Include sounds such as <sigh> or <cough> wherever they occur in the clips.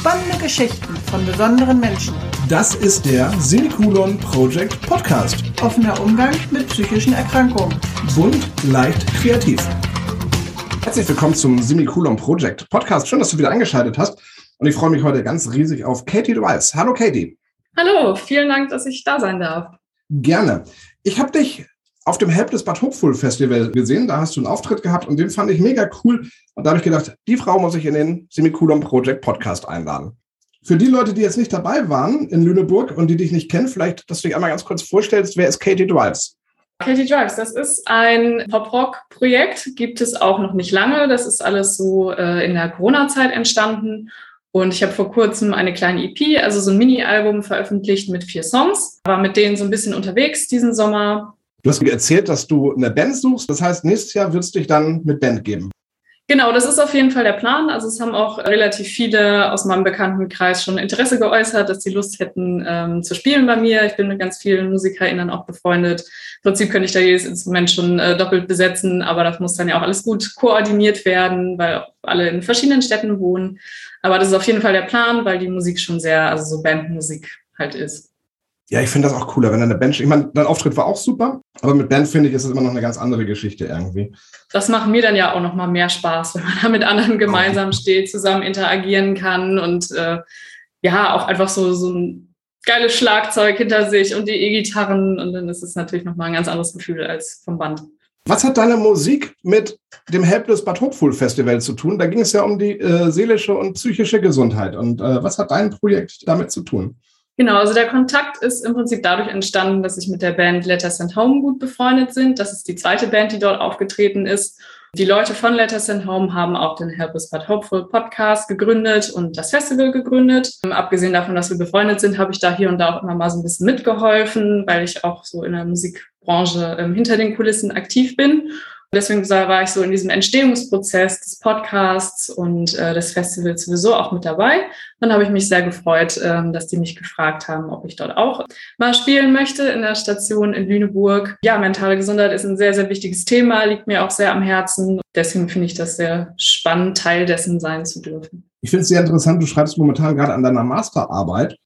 Spannende Geschichten von besonderen Menschen. Das ist der Semikolon Project Podcast. Offener Umgang mit psychischen Erkrankungen. Bunt, leicht, kreativ. Herzlich willkommen zum Semikolon Project Podcast. Schön, dass du wieder eingeschaltet hast. Und ich freue mich heute ganz riesig auf Katie Dweiss. Hallo Katie. Hallo, vielen Dank, dass ich da sein darf. Gerne. Ich habe dich auf dem Help des Bad Hopeful Festival gesehen. Da hast du einen Auftritt gehabt und den fand ich mega cool. Und da habe ich gedacht, die Frau muss ich in den Semikolon Project Podcast einladen. Für die Leute, die jetzt nicht dabei waren in Lüneburg und die dich nicht kennen, vielleicht, dass du dich einmal ganz kurz vorstellst, wer ist Katie Drives? Katie Drives, das ist ein Pop-Rock-Projekt, gibt es auch noch nicht lange. Das ist alles so äh, in der Corona-Zeit entstanden. Und ich habe vor kurzem eine kleine EP, also so ein Mini-Album veröffentlicht mit vier Songs. War mit denen so ein bisschen unterwegs diesen Sommer Du hast mir erzählt, dass du eine Band suchst. Das heißt, nächstes Jahr wird es dich dann mit Band geben. Genau, das ist auf jeden Fall der Plan. Also es haben auch relativ viele aus meinem Bekanntenkreis schon Interesse geäußert, dass sie Lust hätten ähm, zu spielen bei mir. Ich bin mit ganz vielen MusikerInnen auch befreundet. Im Prinzip könnte ich da jedes Instrument schon äh, doppelt besetzen, aber das muss dann ja auch alles gut koordiniert werden, weil alle in verschiedenen Städten wohnen. Aber das ist auf jeden Fall der Plan, weil die Musik schon sehr, also so Bandmusik halt ist. Ja, ich finde das auch cooler, wenn eine Band, ich meine, dein Auftritt war auch super, aber mit Band finde ich, ist es immer noch eine ganz andere Geschichte irgendwie. Das macht mir dann ja auch noch mal mehr Spaß, <laughs> wenn man da mit anderen gemeinsam steht, zusammen interagieren kann und äh, ja, auch einfach so, so ein geiles Schlagzeug hinter sich und die E-Gitarren und dann ist es natürlich noch mal ein ganz anderes Gefühl als vom Band. Was hat deine Musik mit dem Helpless Bad Hopeful Festival zu tun? Da ging es ja um die äh, seelische und psychische Gesundheit. Und äh, was hat dein Projekt damit zu tun? Genau, also der Kontakt ist im Prinzip dadurch entstanden, dass ich mit der Band Letters and Home gut befreundet sind. Das ist die zweite Band, die dort aufgetreten ist. Die Leute von Letters and Home haben auch den Help is But Hopeful Podcast gegründet und das Festival gegründet. Abgesehen davon, dass wir befreundet sind, habe ich da hier und da auch immer mal so ein bisschen mitgeholfen, weil ich auch so in der Musikbranche ähm, hinter den Kulissen aktiv bin. Deswegen war ich so in diesem Entstehungsprozess des Podcasts und äh, des Festivals sowieso auch mit dabei. Dann habe ich mich sehr gefreut, ähm, dass die mich gefragt haben, ob ich dort auch mal spielen möchte in der Station in Lüneburg. Ja, mentale Gesundheit ist ein sehr, sehr wichtiges Thema, liegt mir auch sehr am Herzen. Deswegen finde ich das sehr spannend, Teil dessen sein zu dürfen. Ich finde es sehr interessant, du schreibst momentan gerade an deiner Masterarbeit.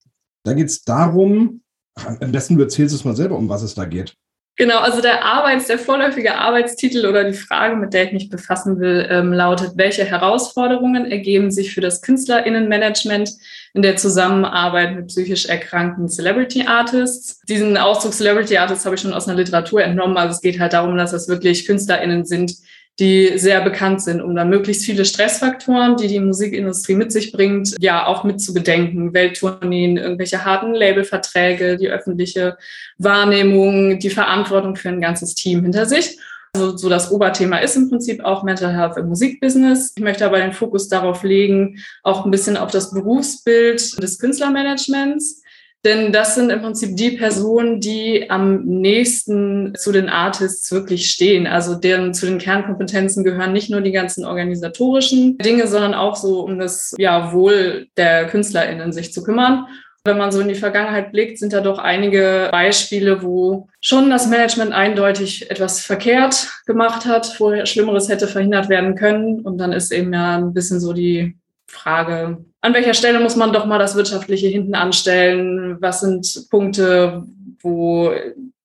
Da geht es darum, am besten du erzählst es mal selber, um was es da geht. Genau, also der Arbeits-, der vorläufige Arbeitstitel oder die Frage, mit der ich mich befassen will, ähm, lautet, welche Herausforderungen ergeben sich für das KünstlerInnenmanagement in der Zusammenarbeit mit psychisch erkrankten Celebrity Artists? Diesen Ausdruck Celebrity Artists habe ich schon aus einer Literatur entnommen. Also es geht halt darum, dass das wirklich KünstlerInnen sind, die sehr bekannt sind, um dann möglichst viele Stressfaktoren, die die Musikindustrie mit sich bringt, ja auch mit zu bedenken. Welttourneen, irgendwelche harten Labelverträge, die öffentliche Wahrnehmung, die Verantwortung für ein ganzes Team hinter sich. Also so das Oberthema ist im Prinzip auch Mental Health im Musikbusiness. Ich möchte aber den Fokus darauf legen, auch ein bisschen auf das Berufsbild des Künstlermanagements denn das sind im Prinzip die Personen, die am nächsten zu den Artists wirklich stehen. Also deren zu den Kernkompetenzen gehören nicht nur die ganzen organisatorischen Dinge, sondern auch so um das ja, Wohl der KünstlerInnen sich zu kümmern. Wenn man so in die Vergangenheit blickt, sind da doch einige Beispiele, wo schon das Management eindeutig etwas verkehrt gemacht hat, wo Schlimmeres hätte verhindert werden können. Und dann ist eben ja ein bisschen so die Frage, an welcher Stelle muss man doch mal das Wirtschaftliche hinten anstellen? Was sind Punkte, wo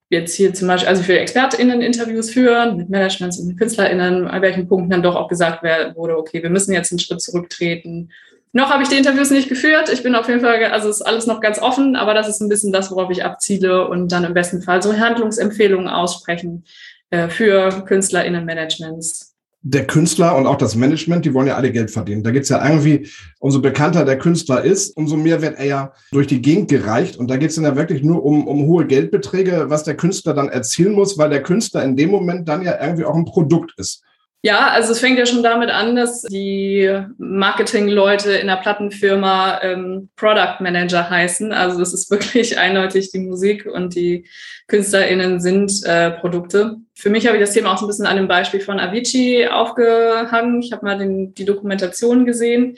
jetzt hier zum Beispiel, also für ExpertInnen Interviews führen, mit Managements und KünstlerInnen, an welchen Punkten dann doch auch gesagt wurde, okay, wir müssen jetzt einen Schritt zurücktreten. Noch habe ich die Interviews nicht geführt. Ich bin auf jeden Fall, also ist alles noch ganz offen, aber das ist ein bisschen das, worauf ich abziele und dann im besten Fall so Handlungsempfehlungen aussprechen äh, für KünstlerInnen-Managements der Künstler und auch das Management, die wollen ja alle Geld verdienen. Da geht es ja irgendwie, umso bekannter der Künstler ist, umso mehr wird er ja durch die Gegend gereicht. Und da geht es dann ja wirklich nur um, um hohe Geldbeträge, was der Künstler dann erzielen muss, weil der Künstler in dem Moment dann ja irgendwie auch ein Produkt ist. Ja, also es fängt ja schon damit an, dass die Marketingleute in der Plattenfirma ähm, Product Manager heißen. Also das ist wirklich <laughs> eindeutig die Musik und die KünstlerInnen sind äh, Produkte. Für mich habe ich das Thema auch so ein bisschen an dem Beispiel von Avicii aufgehangen. Ich habe mal den, die Dokumentation gesehen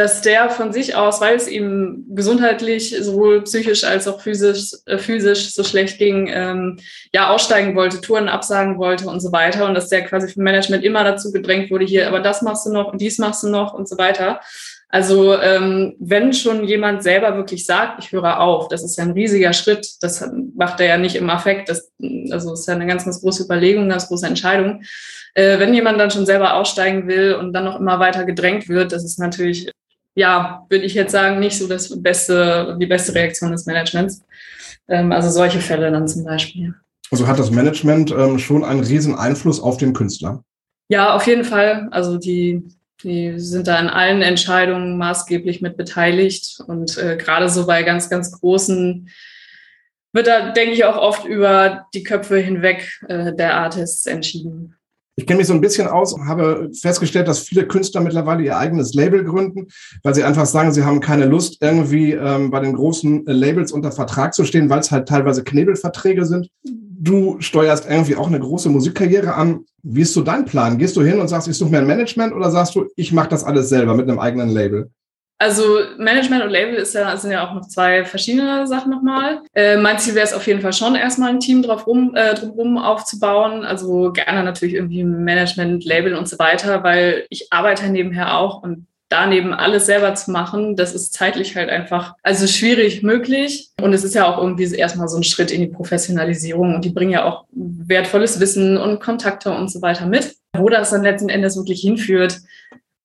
dass der von sich aus, weil es ihm gesundheitlich sowohl psychisch als auch physisch, äh, physisch so schlecht ging, ähm, ja aussteigen wollte, Touren absagen wollte und so weiter und dass der quasi vom Management immer dazu gedrängt wurde, hier, aber das machst du noch und dies machst du noch und so weiter. Also ähm, wenn schon jemand selber wirklich sagt, ich höre auf, das ist ja ein riesiger Schritt. Das macht er ja nicht im Affekt. Das, also ist ja eine ganz, ganz große Überlegung, eine ganz große Entscheidung. Äh, wenn jemand dann schon selber aussteigen will und dann noch immer weiter gedrängt wird, das ist natürlich, ja, würde ich jetzt sagen, nicht so das beste, die beste Reaktion des Managements. Ähm, also solche Fälle dann zum Beispiel. Also hat das Management ähm, schon einen riesen Einfluss auf den Künstler? Ja, auf jeden Fall. Also die die sind da in allen Entscheidungen maßgeblich mit beteiligt. Und äh, gerade so bei ganz, ganz großen wird da, denke ich, auch oft über die Köpfe hinweg äh, der Artists entschieden. Ich kenne mich so ein bisschen aus und habe festgestellt, dass viele Künstler mittlerweile ihr eigenes Label gründen, weil sie einfach sagen, sie haben keine Lust, irgendwie ähm, bei den großen äh, Labels unter Vertrag zu stehen, weil es halt teilweise Knebelverträge sind. Du steuerst irgendwie auch eine große Musikkarriere an. Wie ist so dein Plan? Gehst du hin und sagst, ich suche mir ein Management oder sagst du, ich mache das alles selber mit einem eigenen Label? Also Management und Label ist ja, sind ja auch noch zwei verschiedene Sachen nochmal. Äh, mein Ziel wäre es auf jeden Fall schon, erstmal ein Team drauf rum, äh, drumherum aufzubauen. Also gerne natürlich irgendwie Management, Label und so weiter, weil ich arbeite nebenher auch und daneben alles selber zu machen, das ist zeitlich halt einfach, also schwierig möglich. Und es ist ja auch irgendwie erstmal so ein Schritt in die Professionalisierung und die bringen ja auch wertvolles Wissen und Kontakte und so weiter mit. Wo das dann letzten Endes wirklich hinführt,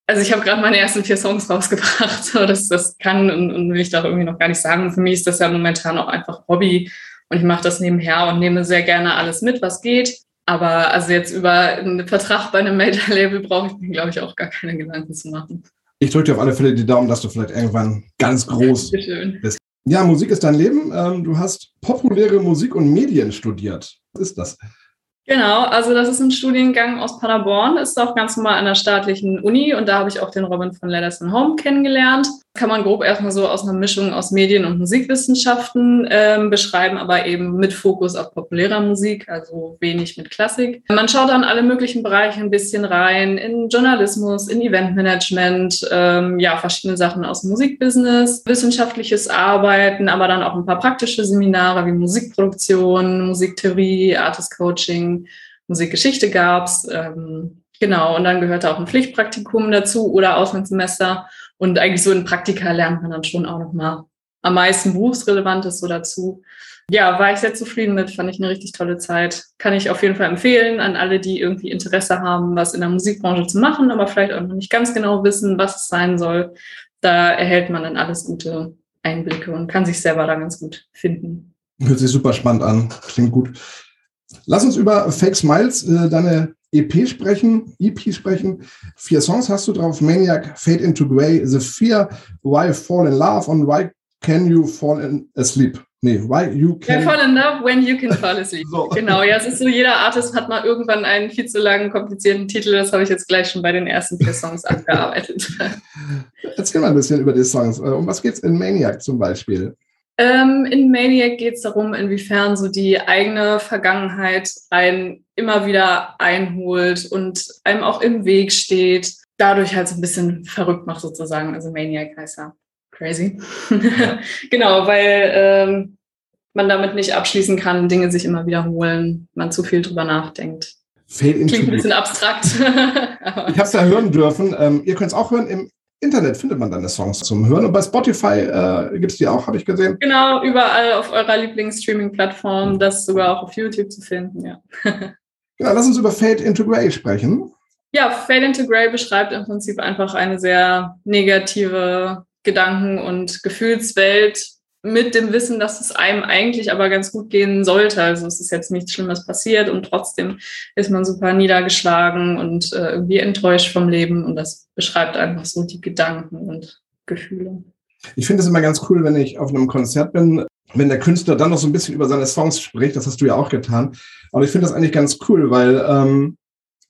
also ich habe gerade meine ersten vier Songs rausgebracht. <laughs> Das, das kann und, und will ich da irgendwie noch gar nicht sagen. Für mich ist das ja momentan auch einfach Hobby und ich mache das nebenher und nehme sehr gerne alles mit, was geht. Aber also jetzt über einen Vertrag bei einem Major-Label brauche ich mir, glaube ich, auch gar keine Gedanken zu machen. Ich drücke dir auf alle Fälle die Daumen, dass du vielleicht irgendwann ganz groß bist. Ja, Musik ist dein Leben. Ähm, du hast populäre Musik und Medien studiert. Was ist das? Genau, also das ist ein Studiengang aus Paderborn, ist auch ganz normal an der staatlichen Uni und da habe ich auch den Robin von Letters Home kennengelernt. Kann man grob erstmal so aus einer Mischung aus Medien- und Musikwissenschaften ähm, beschreiben, aber eben mit Fokus auf populärer Musik, also wenig mit Klassik. Man schaut dann alle möglichen Bereiche ein bisschen rein, in Journalismus, in Eventmanagement, ähm, ja, verschiedene Sachen aus Musikbusiness, wissenschaftliches Arbeiten, aber dann auch ein paar praktische Seminare wie Musikproduktion, Musiktheorie, Artist Coaching, Musikgeschichte gab es. Ähm, genau, und dann gehörte auch ein Pflichtpraktikum dazu oder Auslandssemester. Und eigentlich so in Praktika lernt man dann schon auch nochmal am meisten Berufsrelevantes so dazu. Ja, war ich sehr zufrieden mit, fand ich eine richtig tolle Zeit. Kann ich auf jeden Fall empfehlen an alle, die irgendwie Interesse haben, was in der Musikbranche zu machen, aber vielleicht auch noch nicht ganz genau wissen, was es sein soll. Da erhält man dann alles gute Einblicke und kann sich selber da ganz gut finden. Hört sich super spannend an, klingt gut. Lass uns über Fake Smiles, äh, deine EP sprechen, EP sprechen. Vier Songs hast du drauf: Maniac, Fade into Grey, The Fear, Why Fall in Love und Why Can You Fall in Asleep. Nee, Why You Can. Yeah, fall in Love when you can fall asleep. <laughs> so. Genau, ja, es ist so, jeder Artist hat mal irgendwann einen viel zu langen, komplizierten Titel. Das habe ich jetzt gleich schon bei den ersten vier Songs <laughs> abgearbeitet. Erzähl mal ein bisschen über die Songs. Äh, um was geht es in Maniac zum Beispiel? Ähm, in Maniac geht es darum, inwiefern so die eigene Vergangenheit einen immer wieder einholt und einem auch im Weg steht, dadurch halt so ein bisschen verrückt macht sozusagen. Also Maniac heißt ja crazy. <laughs> genau, weil ähm, man damit nicht abschließen kann, Dinge sich immer wiederholen, man zu viel drüber nachdenkt. Klingt ein bisschen abstrakt. <laughs> ich habe es ja hören dürfen. Ähm, ihr könnt es auch hören im Internet findet man deine Songs zum Hören. Und bei Spotify äh, gibt es die auch, habe ich gesehen. Genau, überall auf eurer Lieblingsstreaming-Plattform, das sogar auch auf YouTube zu finden, ja. <laughs> genau, lass uns über Fade into Grey sprechen. Ja, Fade into Grey beschreibt im Prinzip einfach eine sehr negative Gedanken- und Gefühlswelt, mit dem Wissen, dass es einem eigentlich aber ganz gut gehen sollte. Also es ist jetzt nichts Schlimmes passiert und trotzdem ist man super niedergeschlagen und äh, irgendwie enttäuscht vom Leben und das beschreibt einfach so die Gedanken und Gefühle. Ich finde es immer ganz cool, wenn ich auf einem Konzert bin, wenn der Künstler dann noch so ein bisschen über seine Songs spricht. Das hast du ja auch getan. Aber ich finde das eigentlich ganz cool, weil ähm,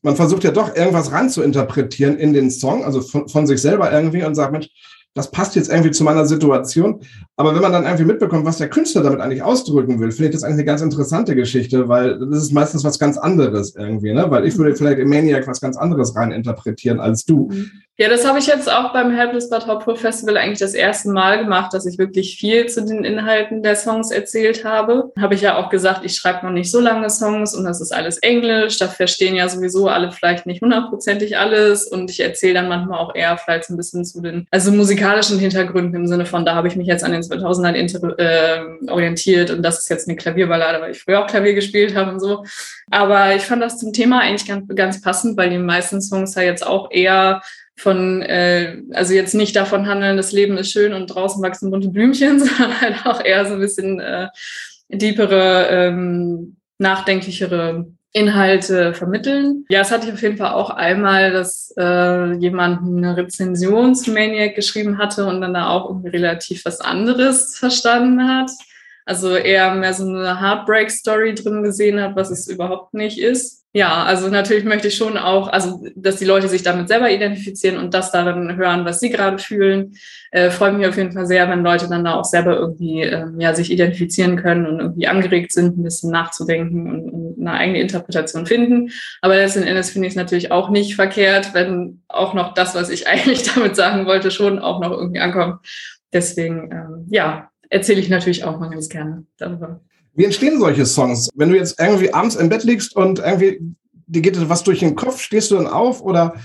man versucht ja doch irgendwas rein zu interpretieren in den Song, also von, von sich selber irgendwie und sagt, Mensch, das passt jetzt irgendwie zu meiner Situation. Aber wenn man dann irgendwie mitbekommt, was der Künstler damit eigentlich ausdrücken will, finde ich das eigentlich eine ganz interessante Geschichte, weil das ist meistens was ganz anderes irgendwie, ne? Weil ich würde vielleicht im Maniac was ganz anderes rein interpretieren als du. Mhm. Ja, das habe ich jetzt auch beim Helpless But Hopeful Festival eigentlich das erste Mal gemacht, dass ich wirklich viel zu den Inhalten der Songs erzählt habe. Habe ich ja auch gesagt, ich schreibe noch nicht so lange Songs und das ist alles Englisch. Da verstehen ja sowieso alle vielleicht nicht hundertprozentig alles und ich erzähle dann manchmal auch eher vielleicht ein bisschen zu den, also musikalischen Hintergründen im Sinne von, da habe ich mich jetzt an den 2000ern äh, orientiert und das ist jetzt eine Klavierballade, weil ich früher auch Klavier gespielt habe und so. Aber ich fand das zum Thema eigentlich ganz, ganz passend, weil die meisten Songs ja jetzt auch eher von, äh, also jetzt nicht davon handeln, das Leben ist schön und draußen wachsen bunte Blümchen, <laughs> sondern halt auch eher so ein bisschen äh, deepere, ähm, nachdenklichere Inhalte vermitteln. Ja, es hatte ich auf jeden Fall auch einmal, dass äh, jemand eine Rezension zu Maniac geschrieben hatte und dann da auch irgendwie relativ was anderes verstanden hat. Also eher mehr so eine Heartbreak-Story drin gesehen hat, was es überhaupt nicht ist. Ja, also natürlich möchte ich schon auch, also dass die Leute sich damit selber identifizieren und das da dann hören, was sie gerade fühlen. Äh, freut mich auf jeden Fall sehr, wenn Leute dann da auch selber irgendwie ähm, ja, sich identifizieren können und irgendwie angeregt sind, ein bisschen nachzudenken und, und eine eigene Interpretation finden. Aber letzten Endes finde ich es natürlich auch nicht verkehrt, wenn auch noch das, was ich <laughs> eigentlich damit sagen wollte, schon auch noch irgendwie ankommt. Deswegen, ähm, ja, erzähle ich natürlich auch mal ganz gerne darüber. Wie entstehen solche Songs? Wenn du jetzt irgendwie abends im Bett liegst und irgendwie dir geht was durch den Kopf, stehst du dann auf oder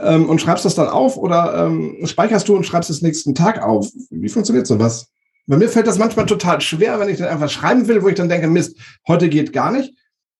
ähm, und schreibst das dann auf oder ähm, speicherst du und schreibst es nächsten Tag auf? Wie funktioniert sowas? Bei mir fällt das manchmal total schwer, wenn ich dann einfach schreiben will, wo ich dann denke, Mist, heute geht gar nicht.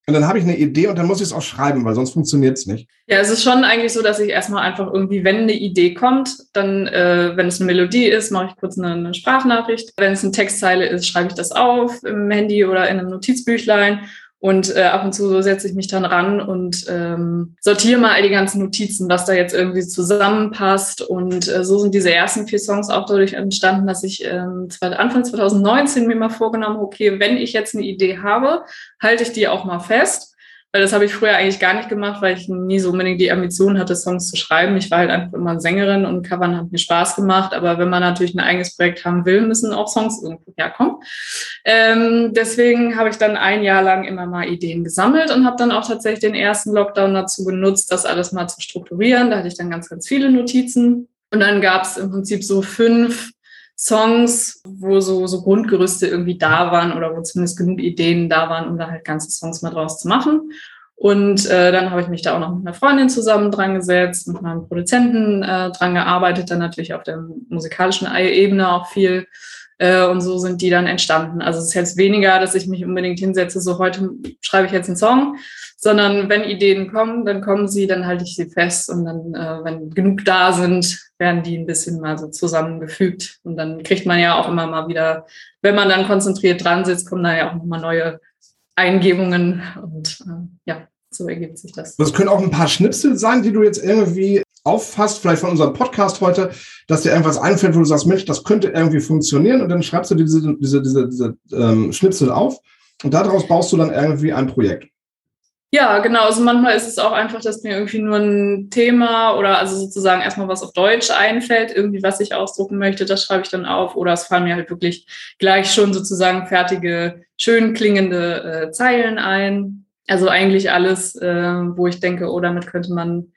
Und dann habe ich eine Idee und dann muss ich es auch schreiben, weil sonst funktioniert es nicht. Ja, es ist schon eigentlich so, dass ich erstmal einfach irgendwie, wenn eine Idee kommt, dann, äh, wenn es eine Melodie ist, mache ich kurz eine, eine Sprachnachricht. Wenn es eine Textzeile ist, schreibe ich das auf im Handy oder in einem Notizbüchlein und äh, ab und zu setze ich mich dann ran und ähm, sortiere mal all die ganzen Notizen, was da jetzt irgendwie zusammenpasst. Und äh, so sind diese ersten vier Songs auch dadurch entstanden, dass ich ähm, Anfang 2019 mir mal vorgenommen, okay, wenn ich jetzt eine Idee habe, halte ich die auch mal fest weil das habe ich früher eigentlich gar nicht gemacht, weil ich nie so unbedingt die Ambition hatte, Songs zu schreiben. Ich war halt einfach immer Sängerin und Covern hat mir Spaß gemacht. Aber wenn man natürlich ein eigenes Projekt haben will, müssen auch Songs irgendwo herkommen. Ähm, deswegen habe ich dann ein Jahr lang immer mal Ideen gesammelt und habe dann auch tatsächlich den ersten Lockdown dazu genutzt, das alles mal zu strukturieren. Da hatte ich dann ganz, ganz viele Notizen. Und dann gab es im Prinzip so fünf Songs, wo so, so Grundgerüste irgendwie da waren oder wo zumindest genug Ideen da waren, um da halt ganze Songs mal draus zu machen. Und äh, dann habe ich mich da auch noch mit einer Freundin zusammen dran gesetzt, mit meinem Produzenten äh, dran gearbeitet, dann natürlich auf der musikalischen Ebene auch viel. Äh, und so sind die dann entstanden. Also es ist jetzt weniger, dass ich mich unbedingt hinsetze, so heute schreibe ich jetzt einen Song, sondern wenn Ideen kommen, dann kommen sie, dann halte ich sie fest und dann, äh, wenn genug da sind, werden die ein bisschen mal so zusammengefügt. Und dann kriegt man ja auch immer mal wieder, wenn man dann konzentriert dran sitzt, kommen da ja auch nochmal neue Eingebungen und äh, ja, so ergibt sich das. Das können auch ein paar Schnipsel sein, die du jetzt irgendwie auffasst, vielleicht von unserem Podcast heute, dass dir irgendwas einfällt, wo du sagst, Mensch, das könnte irgendwie funktionieren und dann schreibst du diese, diese, diese, diese ähm, Schnipsel auf und daraus baust du dann irgendwie ein Projekt. Ja, genau. Also manchmal ist es auch einfach, dass mir irgendwie nur ein Thema oder also sozusagen erstmal was auf Deutsch einfällt, irgendwie was ich ausdrucken möchte, das schreibe ich dann auf. Oder es fallen mir halt wirklich gleich schon sozusagen fertige, schön klingende äh, Zeilen ein. Also eigentlich alles, äh, wo ich denke, oh, damit könnte man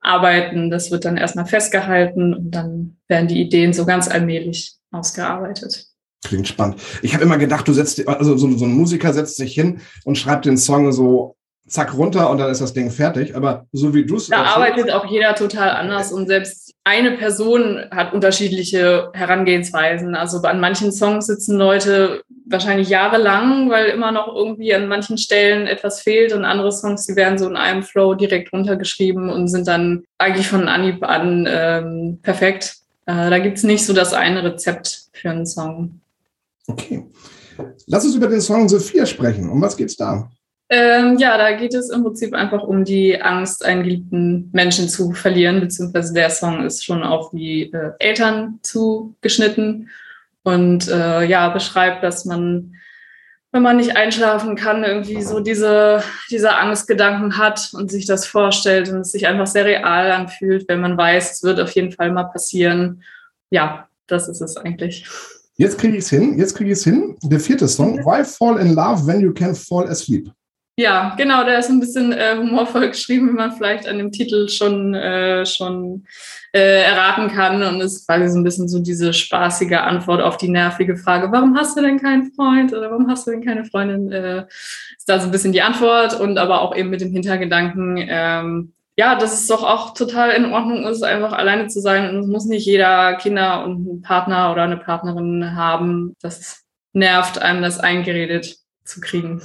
arbeiten. Das wird dann erstmal festgehalten und dann werden die Ideen so ganz allmählich ausgearbeitet. Klingt spannend. Ich habe immer gedacht, du setzt, also so, so ein Musiker setzt sich hin und schreibt den Song so zack runter und dann ist das Ding fertig. Aber so wie du es. Da arbeitet auch jeder total anders und selbst eine Person hat unterschiedliche Herangehensweisen. Also an manchen Songs sitzen Leute wahrscheinlich jahrelang, weil immer noch irgendwie an manchen Stellen etwas fehlt und andere Songs, die werden so in einem Flow direkt runtergeschrieben und sind dann eigentlich von Anhieb an ähm, perfekt. Äh, da gibt es nicht so das eine Rezept für einen Song. Okay. Lass uns über den Song Sophia sprechen. Um was geht's da? Ähm, ja, da geht es im Prinzip einfach um die Angst, einen geliebten Menschen zu verlieren, beziehungsweise der Song ist schon auf die äh, Eltern zugeschnitten und äh, ja, beschreibt, dass man, wenn man nicht einschlafen kann, irgendwie so diese, diese Angstgedanken hat und sich das vorstellt und es sich einfach sehr real anfühlt, wenn man weiß, es wird auf jeden Fall mal passieren. Ja, das ist es eigentlich. Jetzt kriege ich es hin, jetzt kriege ich es hin. Der vierte Song, Why Fall in Love When You Can Fall Asleep? Ja, genau, der ist ein bisschen äh, humorvoll geschrieben, wie man vielleicht an dem Titel schon, äh, schon äh, erraten kann. Und es ist quasi so ein bisschen so diese spaßige Antwort auf die nervige Frage, warum hast du denn keinen Freund oder warum hast du denn keine Freundin? Äh, ist da so ein bisschen die Antwort und aber auch eben mit dem Hintergedanken, ähm, ja, dass es doch auch total in Ordnung ist, einfach alleine zu sein. Und es muss nicht jeder Kinder und einen Partner oder eine Partnerin haben. Das nervt einem, das eingeredet zu kriegen.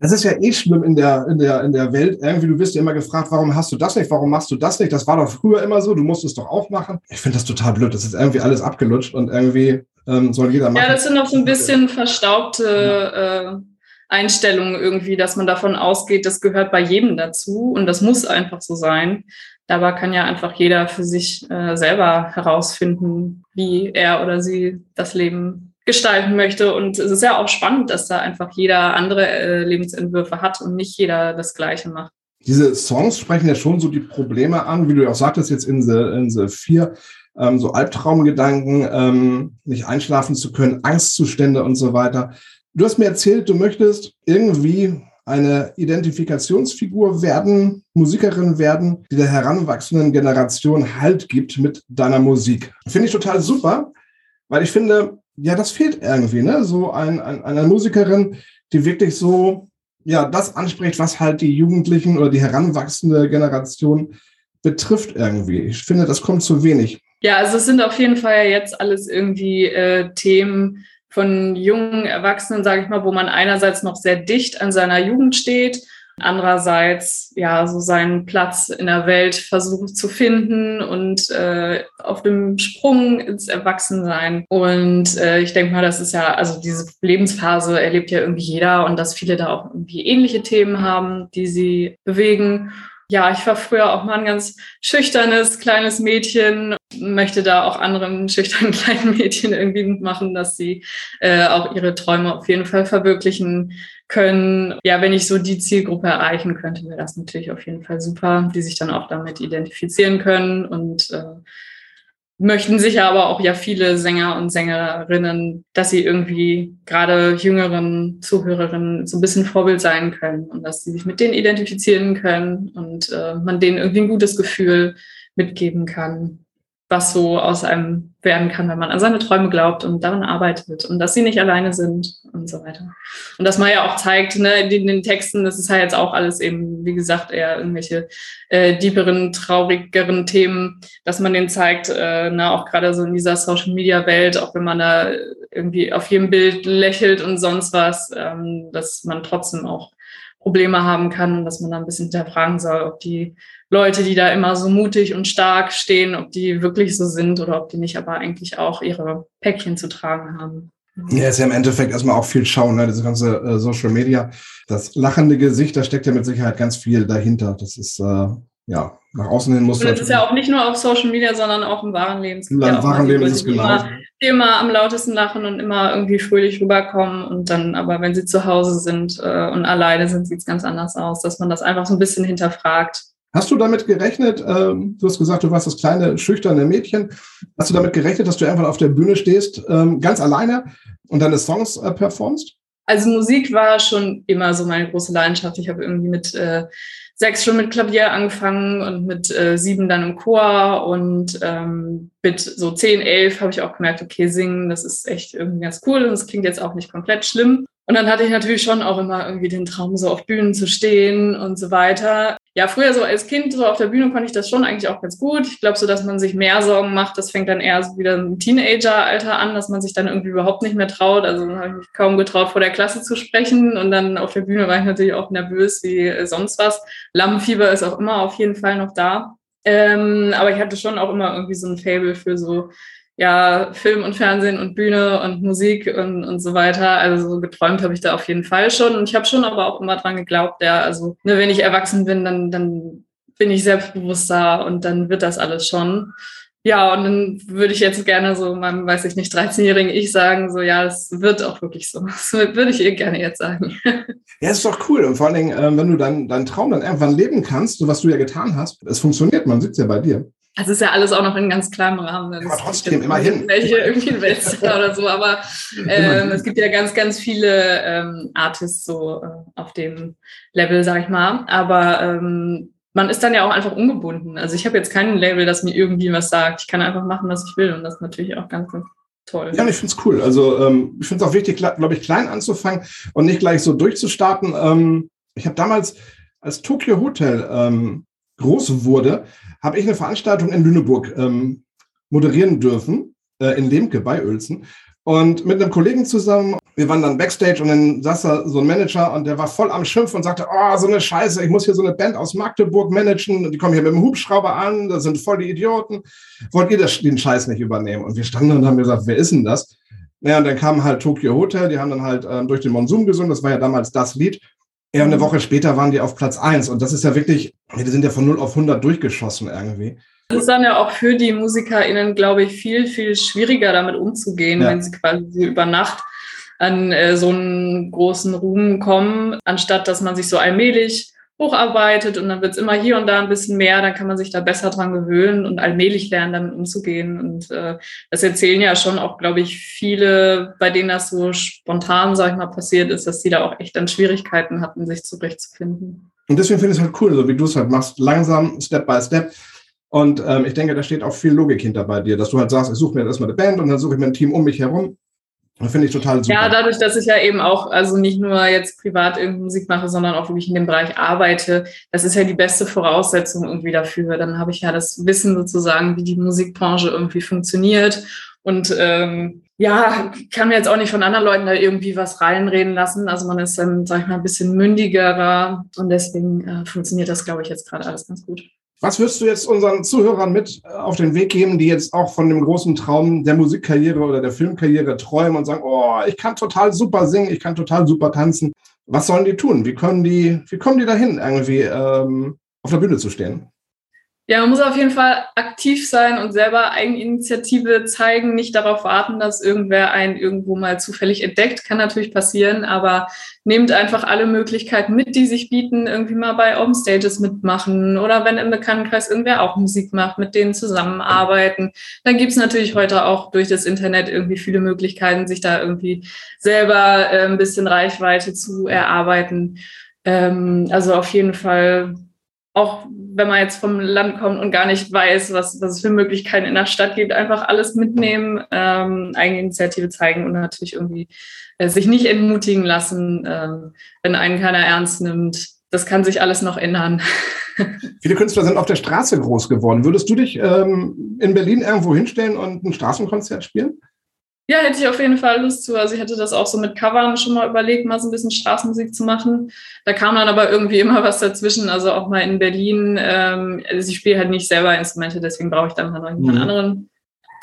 Das ist ja eh schlimm in der, in der, in der Welt. Irgendwie, du wirst ja immer gefragt, warum hast du das nicht? Warum machst du das nicht? Das war doch früher immer so. Du musst es doch auch machen. Ich finde das total blöd. Das ist irgendwie alles abgelutscht und irgendwie ähm, soll jeder machen. Ja, das sind auch so ein bisschen verstaubte äh, Einstellungen irgendwie, dass man davon ausgeht, das gehört bei jedem dazu und das muss einfach so sein. Dabei kann ja einfach jeder für sich äh, selber herausfinden, wie er oder sie das Leben gestalten möchte. Und es ist ja auch spannend, dass da einfach jeder andere äh, Lebensentwürfe hat und nicht jeder das Gleiche macht. Diese Songs sprechen ja schon so die Probleme an, wie du auch sagtest, jetzt in The, in the 4, ähm, so Albtraumgedanken, ähm, nicht einschlafen zu können, Angstzustände und so weiter. Du hast mir erzählt, du möchtest irgendwie eine Identifikationsfigur werden, Musikerin werden, die der heranwachsenden Generation Halt gibt mit deiner Musik. Finde ich total super, weil ich finde, ja, das fehlt irgendwie, ne? So ein, ein, eine Musikerin, die wirklich so, ja, das anspricht, was halt die Jugendlichen oder die heranwachsende Generation betrifft irgendwie. Ich finde, das kommt zu wenig. Ja, also es sind auf jeden Fall jetzt alles irgendwie äh, Themen von jungen Erwachsenen, sage ich mal, wo man einerseits noch sehr dicht an seiner Jugend steht andererseits ja so seinen Platz in der Welt versucht zu finden und äh, auf dem Sprung ins Erwachsensein. Und äh, ich denke mal, das ist ja, also diese Lebensphase erlebt ja irgendwie jeder und dass viele da auch irgendwie ähnliche Themen haben, die sie bewegen. Ja, ich war früher auch mal ein ganz schüchternes kleines Mädchen, möchte da auch anderen schüchternen <laughs> kleinen Mädchen irgendwie machen, dass sie äh, auch ihre Träume auf jeden Fall verwirklichen können. Ja, wenn ich so die Zielgruppe erreichen könnte, wäre das natürlich auf jeden Fall super, die sich dann auch damit identifizieren können und äh, möchten sicher aber auch ja viele Sänger und Sängerinnen, dass sie irgendwie gerade jüngeren Zuhörerinnen so ein bisschen Vorbild sein können und dass sie sich mit denen identifizieren können und äh, man denen irgendwie ein gutes Gefühl mitgeben kann was so aus einem werden kann, wenn man an seine Träume glaubt und daran arbeitet und dass sie nicht alleine sind und so weiter. Und dass man ja auch zeigt, ne, in den Texten, das ist ja jetzt auch alles eben, wie gesagt, eher irgendwelche äh, dieperen, traurigeren Themen, dass man denen zeigt, äh, na, auch gerade so in dieser Social-Media-Welt, auch wenn man da irgendwie auf jedem Bild lächelt und sonst was, ähm, dass man trotzdem auch Probleme haben kann und dass man da ein bisschen hinterfragen soll, ob die Leute, die da immer so mutig und stark stehen, ob die wirklich so sind oder ob die nicht aber eigentlich auch ihre Päckchen zu tragen haben. Ja, ist ja im Endeffekt erstmal auch viel schauen, ne? diese ganze äh, Social Media. Das lachende Gesicht, da steckt ja mit Sicherheit ganz viel dahinter. Das ist, äh, ja, nach außen hin muss Und das ist ja auch nicht nur auf Social Media, sondern auch im wahren Leben. Im ja wahren Leben ist es genau. Immer, die immer am lautesten lachen und immer irgendwie fröhlich rüberkommen und dann, aber wenn sie zu Hause sind äh, und alleine sind, sieht es ganz anders aus, dass man das einfach so ein bisschen hinterfragt. Hast du damit gerechnet, ähm, du hast gesagt, du warst das kleine, schüchterne Mädchen, hast du damit gerechnet, dass du einfach auf der Bühne stehst, ähm, ganz alleine und deine Songs äh, performst? Also Musik war schon immer so meine große Leidenschaft. Ich habe irgendwie mit äh, sechs schon mit Klavier angefangen und mit äh, sieben dann im Chor und ähm, mit so zehn, elf habe ich auch gemerkt, okay, singen, das ist echt irgendwie ganz cool und es klingt jetzt auch nicht komplett schlimm. Und dann hatte ich natürlich schon auch immer irgendwie den Traum, so auf Bühnen zu stehen und so weiter ja, früher so als Kind, so auf der Bühne konnte ich das schon eigentlich auch ganz gut. Ich glaube so, dass man sich mehr Sorgen macht, das fängt dann eher so wieder im Teenager-Alter an, dass man sich dann irgendwie überhaupt nicht mehr traut. Also habe ich mich kaum getraut, vor der Klasse zu sprechen. Und dann auf der Bühne war ich natürlich auch nervös wie sonst was. Lampenfieber ist auch immer auf jeden Fall noch da. Ähm, aber ich hatte schon auch immer irgendwie so ein Fable für so ja, Film und Fernsehen und Bühne und Musik und, und so weiter. Also so geträumt habe ich da auf jeden Fall schon. Und ich habe schon aber auch immer dran geglaubt, ja, also ne, wenn ich erwachsen bin, dann, dann bin ich selbstbewusster und dann wird das alles schon. Ja, und dann würde ich jetzt gerne so meinem, weiß ich nicht, 13-jährigen Ich sagen, so, ja, es wird auch wirklich so. <laughs> Das würde ich ihr gerne jetzt sagen. <laughs> Ja, ist doch cool. Und vor allen Dingen, äh, wenn du dann deinen Traum dann irgendwann leben kannst, so was du ja getan hast, es funktioniert, man es ja bei dir Also ist ja alles auch noch in ganz kleinem Rahmen. Aber trotzdem, immerhin. Welche irgendwie ein Weltstar oder so, aber <laughs> ähm, es gibt ja ganz, ganz viele ähm, Artists so äh, auf dem Level, sag ich mal. Aber ähm, man ist dann ja auch einfach ungebunden. Also ich habe jetzt kein Label, das mir irgendwie was sagt. Ich kann einfach machen, was ich will und das ist natürlich auch ganz, ganz toll. Ja, ich finde es cool. Also ähm, ich finde es auch wichtig, glaube ich, klein anzufangen und nicht gleich so durchzustarten. Ähm, ich habe damals, als Tokyo Hotel ähm, groß wurde, habe ich eine Veranstaltung in Lüneburg ähm, moderieren dürfen, äh, in Lemke bei Uelzen. Und mit einem Kollegen zusammen, wir waren dann Backstage und dann saß da so ein Manager und der war voll am Schimpf und sagte, oh, so eine Scheiße, ich muss hier so eine Band aus Magdeburg managen, die kommen hier mit dem Hubschrauber an, das sind voll die Idioten. Wollt ihr das, den Scheiß nicht übernehmen? Und wir standen und haben gesagt, wer ist denn das? Naja, und dann kam halt Tokyo Hotel, die haben dann halt ähm, durch den Monsum gesungen, das war ja damals das Lied. Ja, und eine Woche später waren die auf Platz eins und das ist ja wirklich, die sind ja von 0 auf 100 durchgeschossen irgendwie. Das ist dann ja auch für die MusikerInnen, glaube ich, viel, viel schwieriger damit umzugehen, ja. wenn sie quasi über Nacht an äh, so einen großen Ruhm kommen, anstatt dass man sich so allmählich hocharbeitet und dann wird es immer hier und da ein bisschen mehr, dann kann man sich da besser dran gewöhnen und allmählich lernen, damit umzugehen. Und äh, das erzählen ja schon auch, glaube ich, viele, bei denen das so spontan, sag ich mal, passiert ist, dass die da auch echt dann Schwierigkeiten hatten, sich zurechtzufinden. Und deswegen finde ich es halt cool, so wie du es halt machst, langsam, Step by Step. Und ähm, ich denke, da steht auch viel Logik hinter bei dir, dass du halt sagst, ich suche mir erstmal eine Band und dann suche ich mir ein Team um mich herum. Finde ich total super. Ja, dadurch, dass ich ja eben auch, also nicht nur jetzt privat irgendwie Musik mache, sondern auch wirklich in dem Bereich arbeite, das ist ja die beste Voraussetzung irgendwie dafür. Dann habe ich ja das Wissen sozusagen, wie die Musikbranche irgendwie funktioniert. Und ähm, ja, kann mir jetzt auch nicht von anderen Leuten da irgendwie was reinreden lassen. Also man ist dann, sag ich mal, ein bisschen mündigerer und deswegen äh, funktioniert das, glaube ich, jetzt gerade alles ganz gut. Was würdest du jetzt unseren Zuhörern mit äh, auf den Weg geben, die jetzt auch von dem großen Traum der Musikkarriere oder der Filmkarriere träumen und sagen, oh, ich kann total super singen, ich kann total super tanzen. Was sollen die tun? Wie können die, wie kommen die dahin, irgendwie ähm, auf der Bühne zu stehen? Ja, man muss auf jeden Fall aktiv sein und selber Eigeninitiative zeigen, nicht darauf warten, dass irgendwer einen irgendwo mal zufällig entdeckt. Kann natürlich passieren, aber nehmt einfach alle Möglichkeiten mit, die sich bieten, irgendwie mal bei Open Stages mitmachen oder wenn im Bekanntenkreis irgendwer auch Musik macht, mit denen zusammenarbeiten. Dann gibt's natürlich heute auch durch das Internet irgendwie viele Möglichkeiten, sich da irgendwie selber äh, ein bisschen Reichweite zu erarbeiten. Ähm, also auf jeden Fall auch wenn man jetzt vom Land kommt und gar nicht weiß, was, was es für Möglichkeiten in der Stadt gibt, einfach alles mitnehmen, ähm, eigene Initiative zeigen und natürlich irgendwie äh, sich nicht entmutigen lassen, äh, wenn einen keiner ernst nimmt. Das kann sich alles noch ändern. <laughs> Viele Künstler sind auf der Straße groß geworden. Würdest du dich ähm, in Berlin irgendwo hinstellen und ein Straßenkonzert spielen? Ja, hätte ich auf jeden Fall Lust zu. Also ich hatte das auch so mit Covern schon mal überlegt, mal so ein bisschen Straßenmusik zu machen. Da kam dann aber irgendwie immer was dazwischen. Also auch mal in Berlin. Ähm, also ich spiele halt nicht selber Instrumente, deswegen brauche ich dann mal noch jemand mhm. anderen.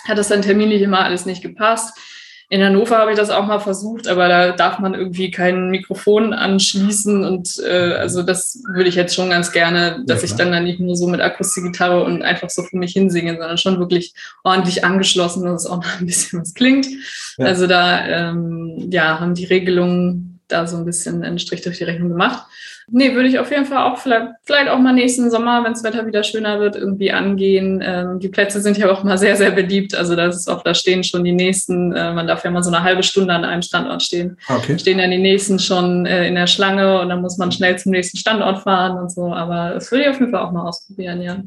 Hat das dann terminlich immer alles nicht gepasst. In Hannover habe ich das auch mal versucht, aber da darf man irgendwie kein Mikrofon anschließen und äh, also das würde ich jetzt schon ganz gerne, dass ja, ich dann, dann nicht nur so mit Akustikgitarre und einfach so für mich hinsinge, sondern schon wirklich ordentlich angeschlossen, dass es auch noch ein bisschen was klingt. Ja. Also da ähm, ja, haben die Regelungen da so ein bisschen einen Strich durch die Rechnung gemacht. Nee, würde ich auf jeden Fall auch vielleicht, vielleicht auch mal nächsten Sommer, wenn das Wetter wieder schöner wird, irgendwie angehen. Ähm, die Plätze sind ja auch mal sehr, sehr beliebt. Also das ist oft, da stehen schon die nächsten, äh, man darf ja mal so eine halbe Stunde an einem Standort stehen. Okay. Stehen ja die nächsten schon äh, in der Schlange und dann muss man schnell zum nächsten Standort fahren und so. Aber das würde ich auf jeden Fall auch mal ausprobieren, ja.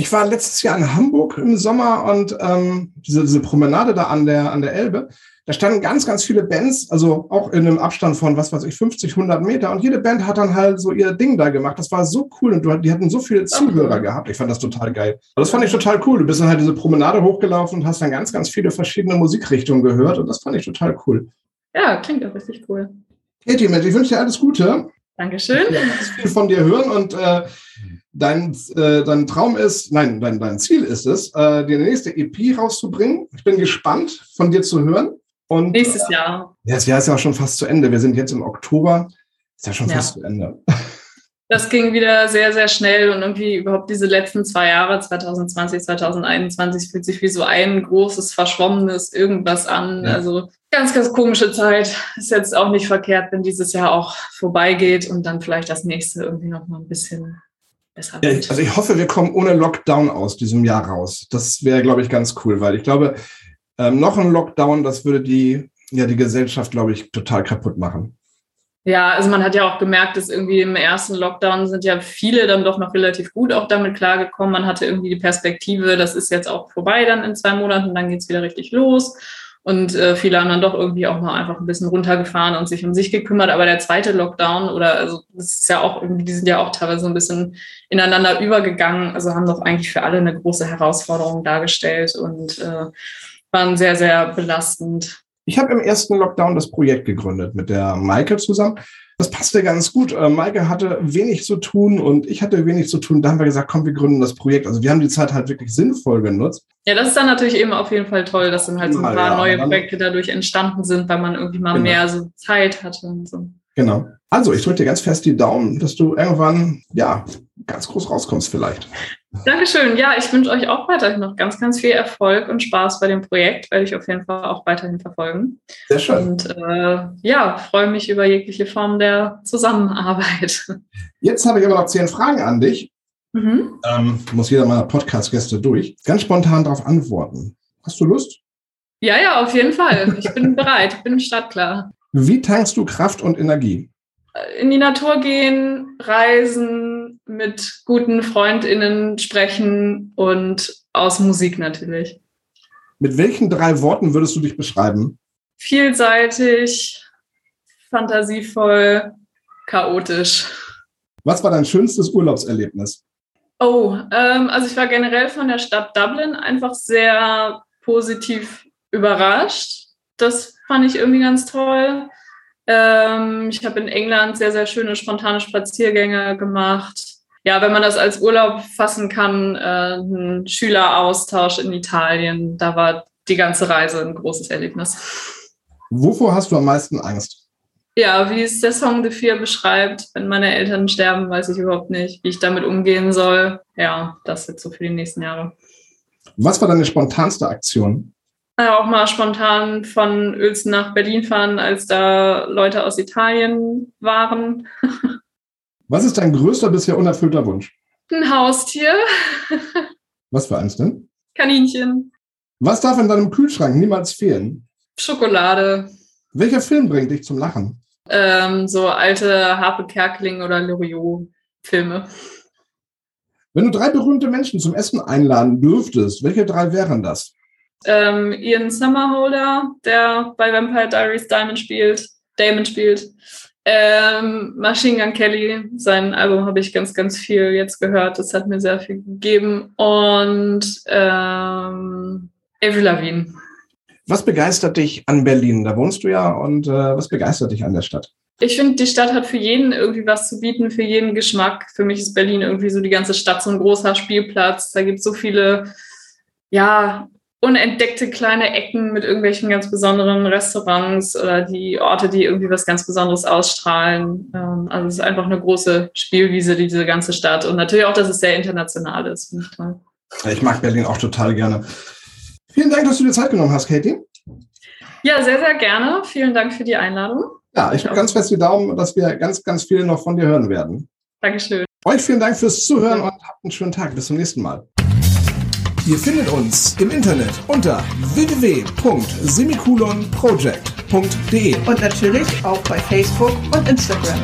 Ich war letztes Jahr in Hamburg im Sommer und ähm, diese, diese Promenade da an der, an der Elbe, da standen ganz, ganz viele Bands, also auch in einem Abstand von, was weiß ich, 50, 100 Meter. Und jede Band hat dann halt so ihr Ding da gemacht. Das war so cool. Und die hatten so viele Zuhörer gehabt. Ich fand das total geil. Also das fand ich total cool. Du bist dann halt diese Promenade hochgelaufen und hast dann ganz, ganz viele verschiedene Musikrichtungen gehört. Und das fand ich total cool. Ja, klingt auch richtig cool. Katie, Mensch, ich wünsche dir alles Gute. Dankeschön. Ich will viel von dir hören und äh, dein, äh, dein Traum ist, nein, dein, dein Ziel ist es, äh, die nächste EP rauszubringen. Ich bin gespannt, von dir zu hören. Und, Nächstes Jahr. Ja, das Jahr ist ja auch schon fast zu Ende. Wir sind jetzt im Oktober. Ist ja schon ja. fast zu Ende. <laughs> Das ging wieder sehr, sehr schnell und irgendwie überhaupt diese letzten zwei Jahre, 2020, 2021, fühlt sich wie so ein großes, verschwommenes irgendwas an. Ja. Also ganz, ganz komische Zeit. Ist jetzt auch nicht verkehrt, wenn dieses Jahr auch vorbeigeht und dann vielleicht das nächste irgendwie noch mal ein bisschen besser Ja, wird. also ich hoffe, wir kommen ohne Lockdown aus diesem Jahr raus. Das wäre, glaube ich, ganz cool, weil ich glaube, ähm, noch ein Lockdown, das würde die, ja, die Gesellschaft, glaube ich, total kaputt machen. Ja, also man hat ja auch gemerkt, dass irgendwie im ersten Lockdown sind ja viele dann doch noch relativ gut auch damit klargekommen. Man hatte irgendwie die Perspektive, das ist jetzt auch vorbei dann in zwei Monaten, dann geht's wieder richtig los. Und äh, viele haben dann doch irgendwie auch mal einfach ein bisschen runtergefahren und sich um sich gekümmert. Aber der zweite Lockdown oder also das ist ja auch irgendwie, die sind ja auch teilweise so ein bisschen ineinander übergegangen. Also haben doch eigentlich für alle eine große Herausforderung dargestellt und äh, waren sehr, sehr belastend. Ich habe im ersten Lockdown das Projekt gegründet mit der Maike zusammen. Das passte ganz gut. Äh, Maike hatte wenig zu tun und ich hatte wenig zu tun. Da haben wir gesagt, komm, wir gründen das Projekt. Also wir haben die Zeit halt wirklich sinnvoll genutzt. Ja, das ist dann natürlich eben auf jeden Fall toll, dass dann halt so ein paar ja, neue Projekte dadurch entstanden sind, weil man irgendwie mal Genau. mehr so Zeit hatte und so. Genau. Also ich drücke dir ganz fest die Daumen, dass du irgendwann, ja, ganz groß rauskommst vielleicht. Dankeschön. Ja, ich wünsche euch auch weiterhin noch ganz, ganz viel Erfolg und Spaß bei dem Projekt. Werde ich auf jeden Fall auch weiterhin verfolgen. Sehr schön. Und äh, ja, freue mich über jegliche Form der Zusammenarbeit. <laughs> Jetzt habe ich aber noch zehn Fragen an dich. Mhm. Ähm, muss jeder meiner Podcast-Gäste durch. Ganz spontan darauf antworten. Hast du Lust? Ja, ja, auf jeden Fall. Ich bin bereit, ich bin startklar. Wie tankst du Kraft und Energie? in die Natur gehen, reisen, mit guten FreundInnen sprechen und aus Musik natürlich. Mit welchen drei Worten würdest du dich beschreiben? Vielseitig, fantasievoll, chaotisch. Was war dein schönstes Urlaubserlebnis? Oh, ähm, also ich war generell von der Stadt Dublin einfach sehr positiv überrascht. Das fand ich irgendwie ganz toll. Ähm, ich habe in England sehr, sehr schöne spontane Spaziergänge gemacht. Ja, wenn man das als Urlaub fassen kann, äh, ein Schüleraustausch in Italien, da war die ganze Reise ein großes Erlebnis. Wovor hast du am meisten Angst? Ja, wie es der Song The Fear beschreibt, wenn meine Eltern sterben, weiß ich überhaupt nicht, wie ich damit umgehen soll. Ja, das jetzt so für die nächsten Jahre. Was war deine spontanste Aktion? Ja, auch mal spontan von Uelzen nach Berlin fahren, als da Leute aus Italien waren. <laughs> Was ist dein größter bisher unerfüllter Wunsch? Ein Haustier, <laughs> Was für eins denn? Kaninchen, Was darf in deinem Kühlschrank niemals fehlen? Schokolade, Welcher Film bringt dich zum Lachen? ähm, so alte Harpe Kerkeling oder Loriot-Filme. Wenn du drei berühmte Menschen zum Essen einladen dürftest, welche drei wären das? Ähm, Ian Summerholder, der bei Vampire Diaries Diamond spielt, Damon spielt. Ähm, Machine Gun Kelly, sein Album habe ich ganz, ganz viel jetzt gehört. Das hat mir sehr viel gegeben. Und ähm, Avril Lavigne. Was begeistert dich an Berlin? Da wohnst du ja und äh, was begeistert dich an der Stadt? Ich finde, die Stadt hat für jeden irgendwie was zu bieten, für jeden Geschmack. Für mich ist Berlin irgendwie so die ganze Stadt so ein großer Spielplatz. Da gibt es so viele, ja, unentdeckte kleine Ecken mit irgendwelchen ganz besonderen Restaurants oder die Orte, die irgendwie was ganz Besonderes ausstrahlen. Ähm, also es ist einfach eine große Spielwiese, diese ganze Stadt. Und natürlich auch, dass es sehr international ist. Finde ich toll. Ich mag Berlin auch total gerne. Vielen Dank, dass du dir Zeit genommen hast, Katie. Ja, sehr, sehr gerne. Vielen Dank für die Einladung. Ja, ich drücke ganz fest die Daumen, dass wir ganz, ganz viel noch von dir hören werden. Dankeschön. Euch vielen Dank fürs Zuhören und habt einen schönen Tag. Bis zum nächsten Mal. Ihr findet uns im Internet unter www.semikolonproject.de. Und natürlich auch bei Facebook und Instagram.